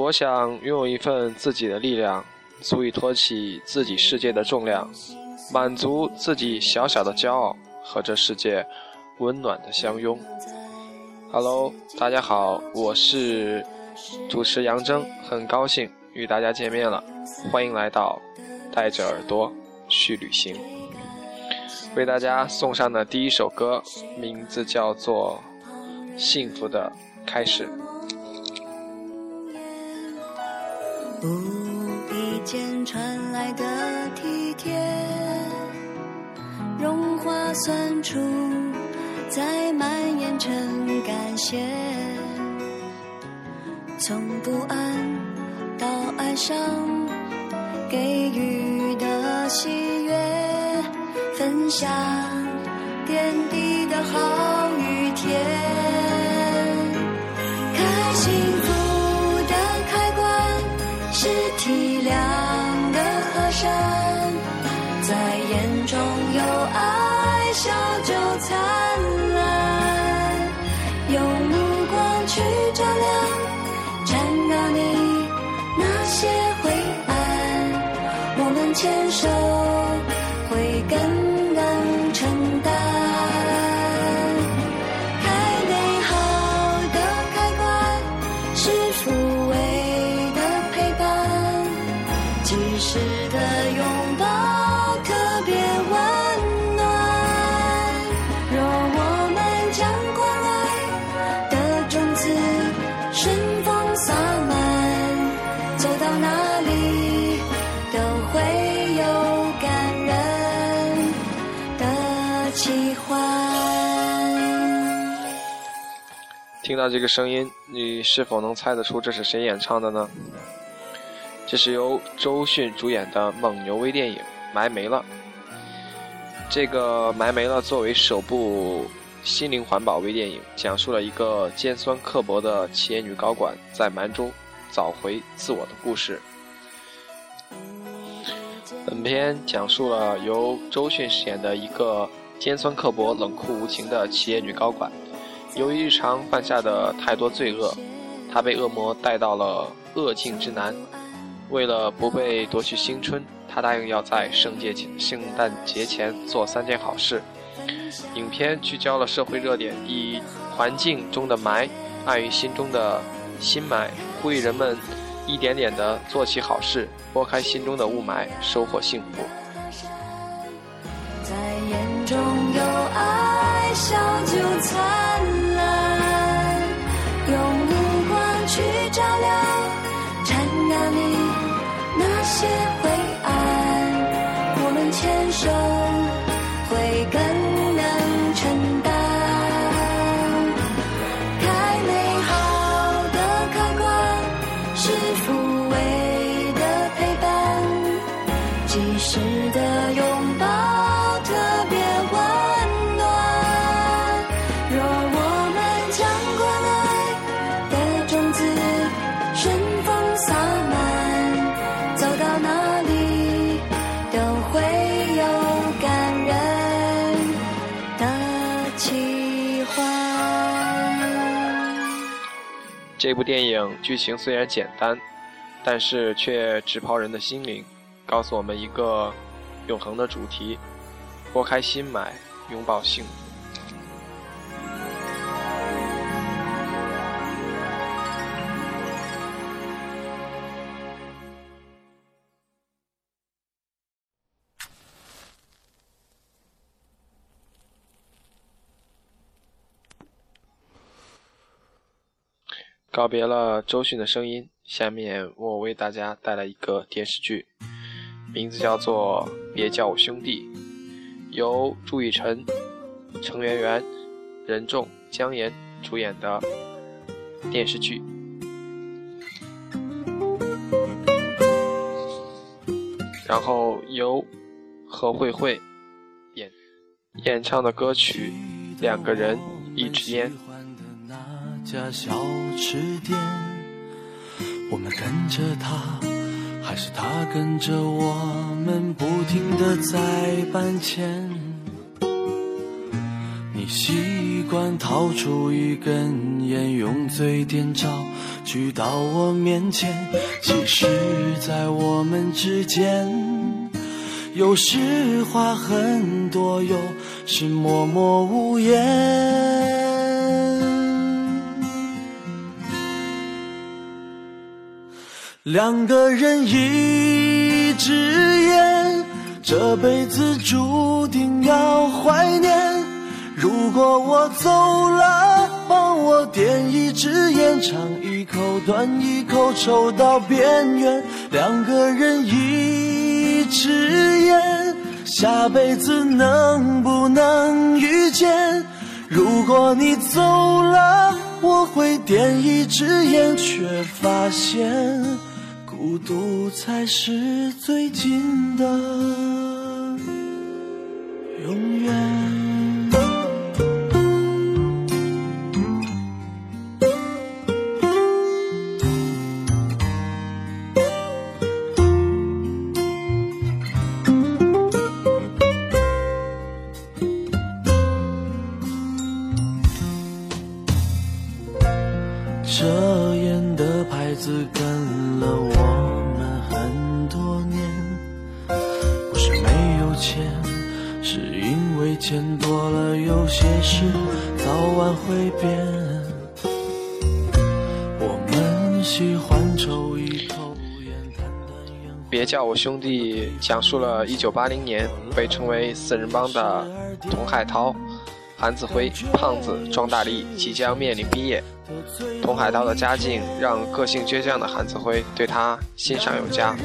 我想拥有一份自己的力量，足以托起自己世界的重量，满足自己小小的骄傲和这世界温暖的相拥。Hello，大家好，我是主持杨铮，很高兴与大家见面了，欢迎来到带着耳朵去旅行。为大家送上的第一首歌，名字叫做《幸福的开始》。无意间传来的体贴，融化酸楚，再蔓延成感谢。从不安到爱上，给予的喜悦，分享点滴的好在眼中有爱。时的拥抱特别温暖。若我们将关爱的种子顺风洒满，走到哪里都会有感人的奇幻。听到这个声音，你是否能猜得出这是谁演唱的呢？这是由周迅主演的蒙牛微电影《埋没了》。这个《埋没了》作为首部心灵环保微电影，讲述了一个尖酸刻薄的企业女高管在蛮中找回自我的故事。本片讲述了由周迅饰演的一个尖酸刻薄、冷酷无情的企业女高管。由于日常犯下的太多罪恶，她被恶魔带到了恶境之南。为了不被夺去青春，他答应要在圣节前圣诞节前做三件好事。影片聚焦了社会热点，以环境中的霾爱于心中的心霾，呼吁人们一点点的做起好事，拨开心中的雾霾，收获幸福。在眼中有爱，笑就灿烂。用目光去照亮，这部电影剧情虽然简单，但是却直抛人的心灵，告诉我们一个永恒的主题：拨开心埋，拥抱幸福。告别了周迅的声音，下面我为大家带来一个电视剧，名字叫做《别叫我兄弟》，由朱雨辰、程媛媛、任重、姜妍主演的电视剧。然后由何慧慧演演唱的歌曲《两个人一支烟》。家小吃店，我们跟着他，还是他跟着我们，不停的在搬迁。你习惯掏出一根烟，用嘴点着。举到我面前。其实，在我们之间，有时话很多，有时默默无言。两个人一支烟，这辈子注定要怀念。如果我走了，帮我点一支烟，尝一口，端一口，抽到边缘。两个人一支烟，下辈子能不能遇见？如果你走了，我会点一支烟，却发现。孤独才是最近的。喜欢抽一口烟，别叫我兄弟讲述了1980年被称为“四人帮”的童海涛、韩子辉、胖子、庄大力即将面临毕业。童海涛的家境让个性倔强的韩子辉对他欣赏有加，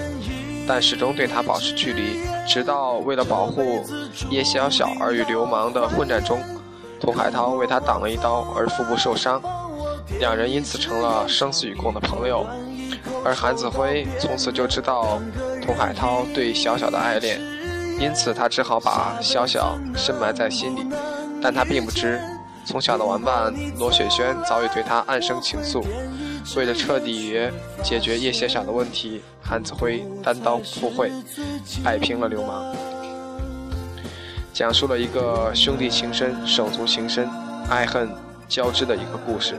但始终对他保持距离。直到为了保护叶小小而与流氓的混战中，童海涛为他挡了一刀而腹部受伤，两人因此成了生死与共的朋友。而韩子辉从此就知道童海涛对小小的爱恋，因此他只好把小小深埋在心里，但他并不知。从小的玩伴罗雪萱早已对他暗生情愫，为了彻底解决叶小小的问题，韩子辉单刀赴会，摆平了流氓，讲述了一个兄弟情深、手足情深、爱恨交织的一个故事。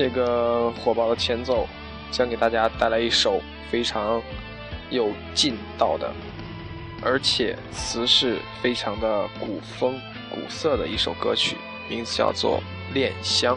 这个火爆的前奏，将给大家带来一首非常有劲道的，而且词是非常的古风古色的一首歌曲，名字叫做《恋香》。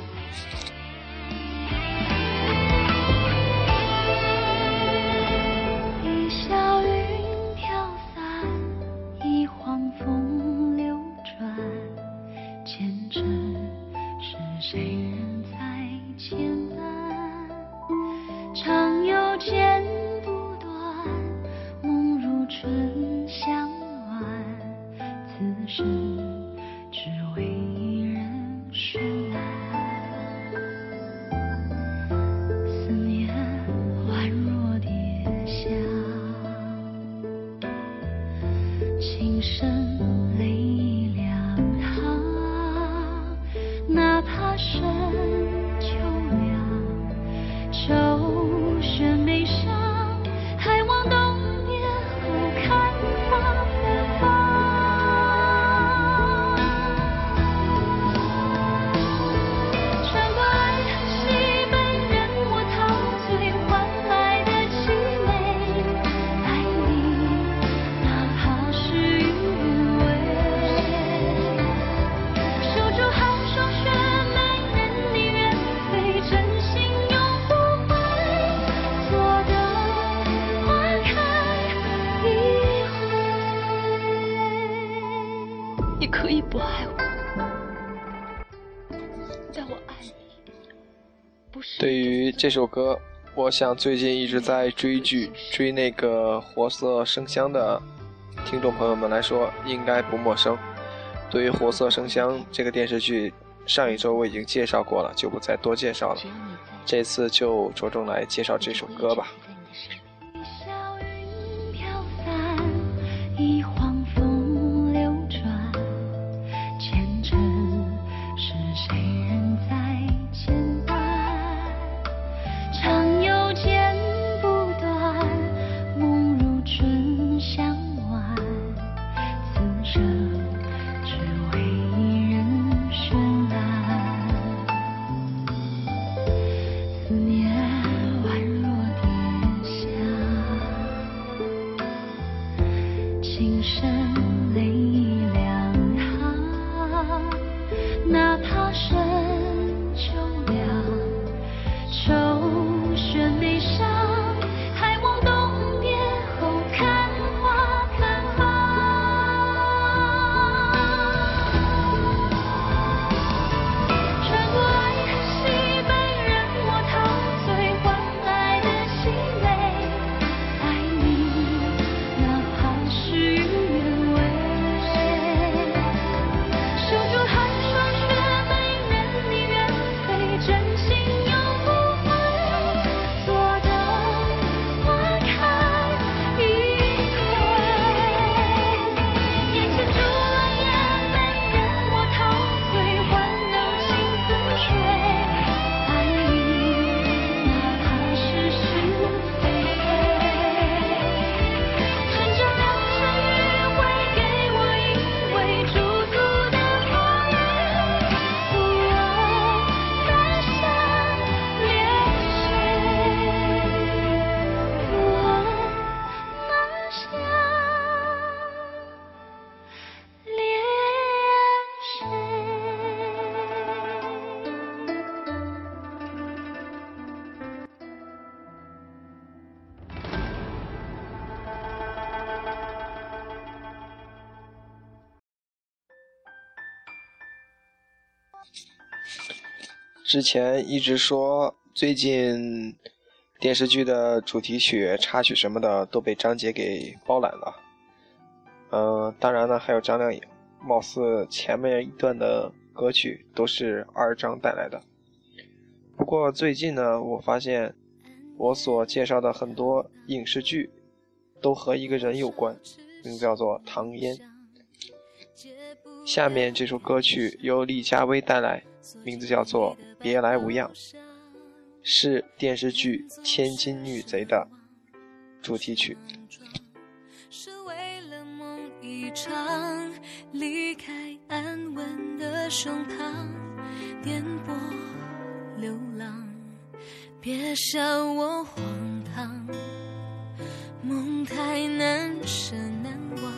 只为这首歌，我想最近一直在追剧、追那个《活色生香》的听众朋友们来说，应该不陌生。对于《活色生香》这个电视剧，上一周我已经介绍过了，就不再多介绍了。这次就着重来介绍这首歌吧。之前一直说最近电视剧的主题曲、插曲什么的都被张杰给包揽了。嗯、当然呢，还有张靓颖，貌似前面一段的歌曲都是二张带来的。不过最近呢，我发现我所介绍的很多影视剧都和一个人有关，名字叫做唐嫣。下面这首歌曲由李佳薇带来，名字叫做《别来无恙》，是电视剧《千金女贼》的主题曲。是为了梦一场，离开安稳的胸膛，颠簸流浪。别笑我荒唐，梦太难舍难忘，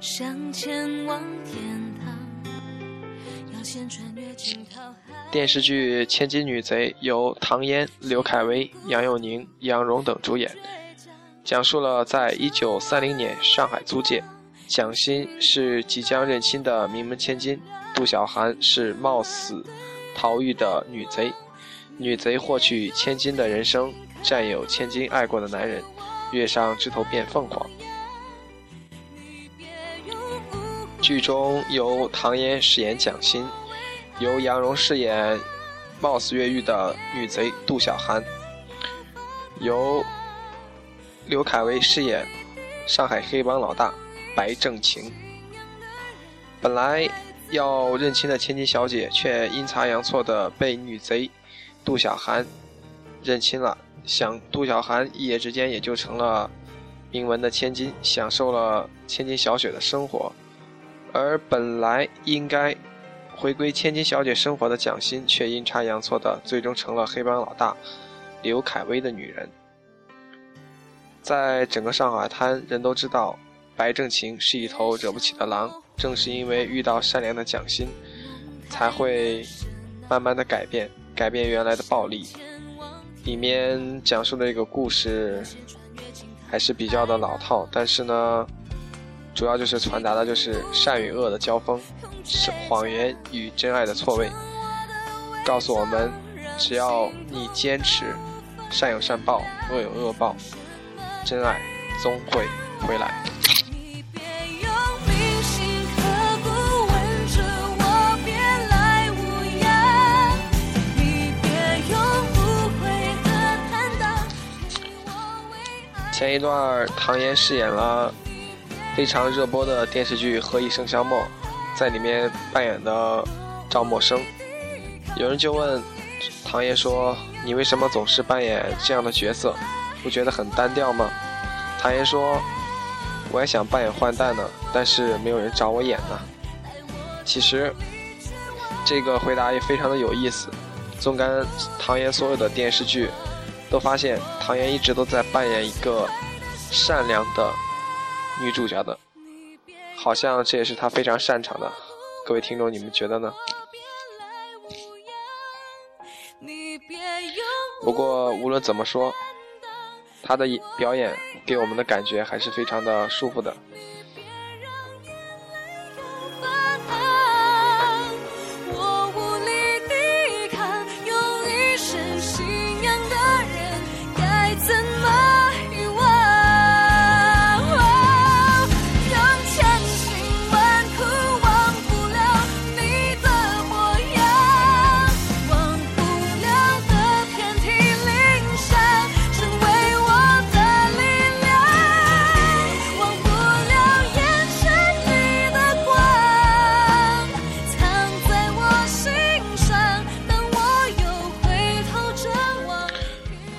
想前往天堂，电视剧《千金女贼》由唐嫣、刘恺威、杨佑宁、杨蓉等主演，讲述了在1930年上海租界，蒋欣是即将认亲的名门千金，杜小寒是冒死逃狱的女贼。女贼获取千金的人生，占有千金爱过的男人，跃上枝头变凤凰。剧中由唐嫣饰演蒋欣，由杨蓉饰演冒死越狱的女贼杜小寒，由刘恺威饰演上海黑帮老大白正晴。本来要认亲的千金小姐，却阴差阳错的被女贼杜小寒认亲了。想杜小寒一夜之间也就成了名门的千金，享受了千金小雪的生活。而本来应该回归千金小姐生活的蒋欣，却阴差阳错的最终成了黑帮老大刘恺威的女人。在整个上海滩，人都知道白正晴是一头惹不起的狼。正是因为遇到善良的蒋欣，才会慢慢的改变，改变原来的暴力。里面讲述的这个故事还是比较的老套，但是呢，主要就是传达的就是善与恶的交锋，是谎言与真爱的错位。告诉我们，只要你坚持，善有善报，恶有恶报，真爱终会回来。前一段，唐嫣饰演了非常热播的电视剧《何以笙箫默》，在里面扮演的赵默笙。有人就问唐嫣说：“你为什么总是扮演这样的角色？不觉得很单调吗？”唐嫣说：“我也想扮演坏蛋呢，但是没有人找我演呢。”其实，这个回答也非常的有意思。纵观唐嫣所有的电视剧，都发现唐嫣一直都在扮演一个善良的女主角的，好像这也是她非常擅长的。各位听众，你们觉得呢？不过无论怎么说，她的表演给我们的感觉还是非常的舒服的。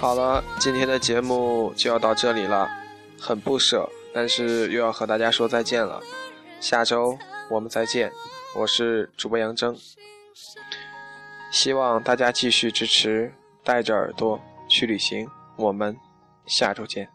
好了，今天的节目就要到这里了，很不舍，但是又要和大家说再见了。下周我们再见，我是主播杨征，希望大家继续支持，带着耳朵去旅行，我们下周见。